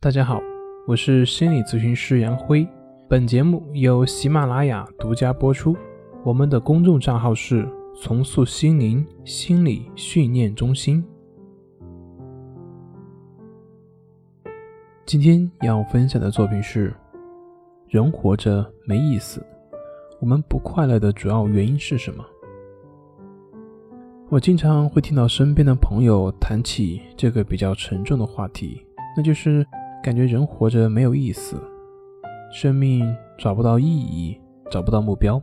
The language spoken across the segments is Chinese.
大家好，我是心理咨询师杨辉。本节目由喜马拉雅独家播出。我们的公众账号是“重塑心灵心理训练中心”。今天要分享的作品是：人活着没意思，我们不快乐的主要原因是什么？我经常会听到身边的朋友谈起这个比较沉重的话题，那就是。感觉人活着没有意思，生命找不到意义，找不到目标。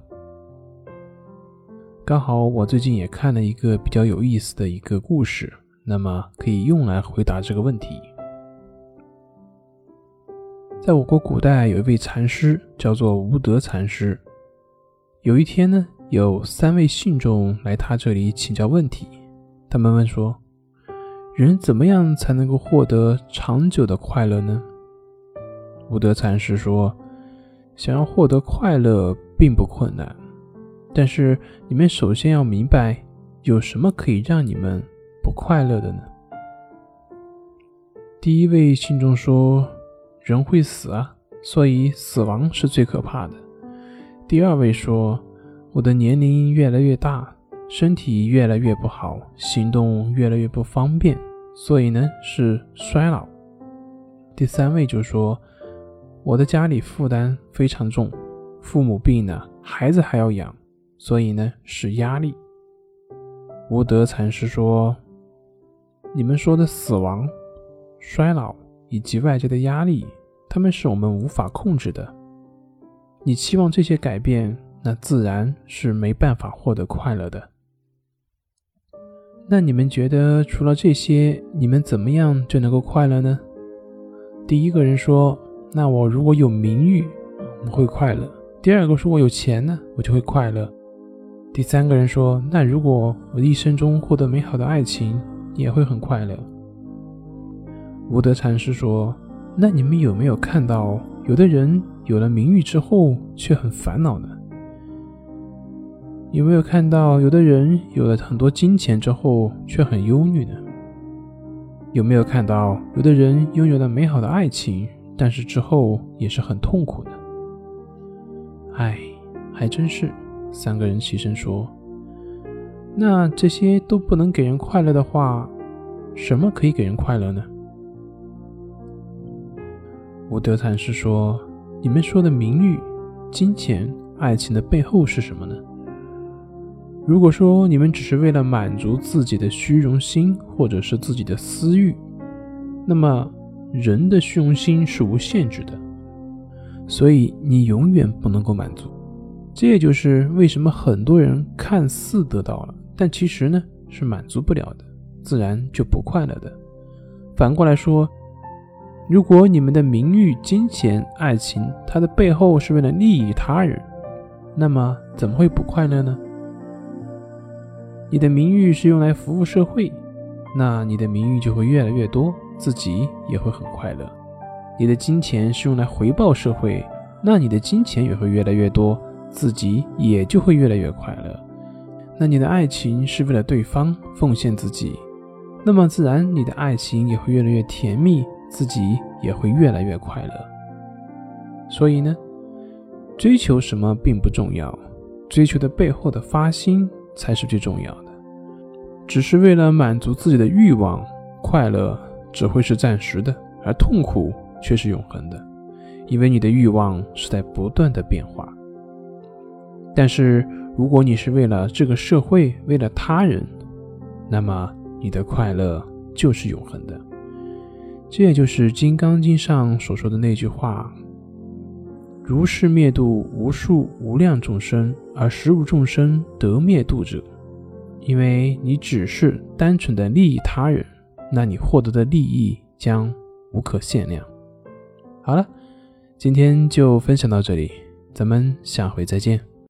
刚好我最近也看了一个比较有意思的一个故事，那么可以用来回答这个问题。在我国古代有一位禅师叫做无德禅师，有一天呢，有三位信众来他这里请教问题，他们问说。人怎么样才能够获得长久的快乐呢？无德禅师说：“想要获得快乐并不困难，但是你们首先要明白，有什么可以让你们不快乐的呢？”第一位信众说：“人会死啊，所以死亡是最可怕的。”第二位说：“我的年龄越来越大。”身体越来越不好，行动越来越不方便，所以呢是衰老。第三位就说：“我的家里负担非常重，父母病了，孩子还要养，所以呢是压力。”无德禅师说：“你们说的死亡、衰老以及外界的压力，他们是我们无法控制的。你期望这些改变，那自然是没办法获得快乐的。”那你们觉得除了这些，你们怎么样就能够快乐呢？第一个人说：“那我如果有名誉，我会快乐。”第二个说：“我有钱呢，我就会快乐。”第三个人说：“那如果我一生中获得美好的爱情，也会很快乐。”无德禅师说：“那你们有没有看到，有的人有了名誉之后却很烦恼呢？”有没有看到有的人有了很多金钱之后却很忧虑呢？有没有看到有的人拥有了美好的爱情，但是之后也是很痛苦的？哎，还真是。三个人齐声说：“那这些都不能给人快乐的话，什么可以给人快乐呢？”无德禅师说：“你们说的名誉、金钱、爱情的背后是什么呢？”如果说你们只是为了满足自己的虚荣心或者是自己的私欲，那么人的虚荣心是无限制的，所以你永远不能够满足。这也就是为什么很多人看似得到了，但其实呢是满足不了的，自然就不快乐的。反过来说，如果你们的名誉、金钱、爱情，它的背后是为了利益他人，那么怎么会不快乐呢？你的名誉是用来服务社会，那你的名誉就会越来越多，自己也会很快乐。你的金钱是用来回报社会，那你的金钱也会越来越多，自己也就会越来越快乐。那你的爱情是为了对方奉献自己，那么自然你的爱情也会越来越甜蜜，自己也会越来越快乐。所以呢，追求什么并不重要，追求的背后的发心。才是最重要的。只是为了满足自己的欲望，快乐只会是暂时的，而痛苦却是永恒的，因为你的欲望是在不断的变化。但是，如果你是为了这个社会，为了他人，那么你的快乐就是永恒的。这也就是《金刚经》上所说的那句话。如是灭度无数无量众生，而实无众生得灭度者。因为你只是单纯的利益他人，那你获得的利益将无可限量。好了，今天就分享到这里，咱们下回再见。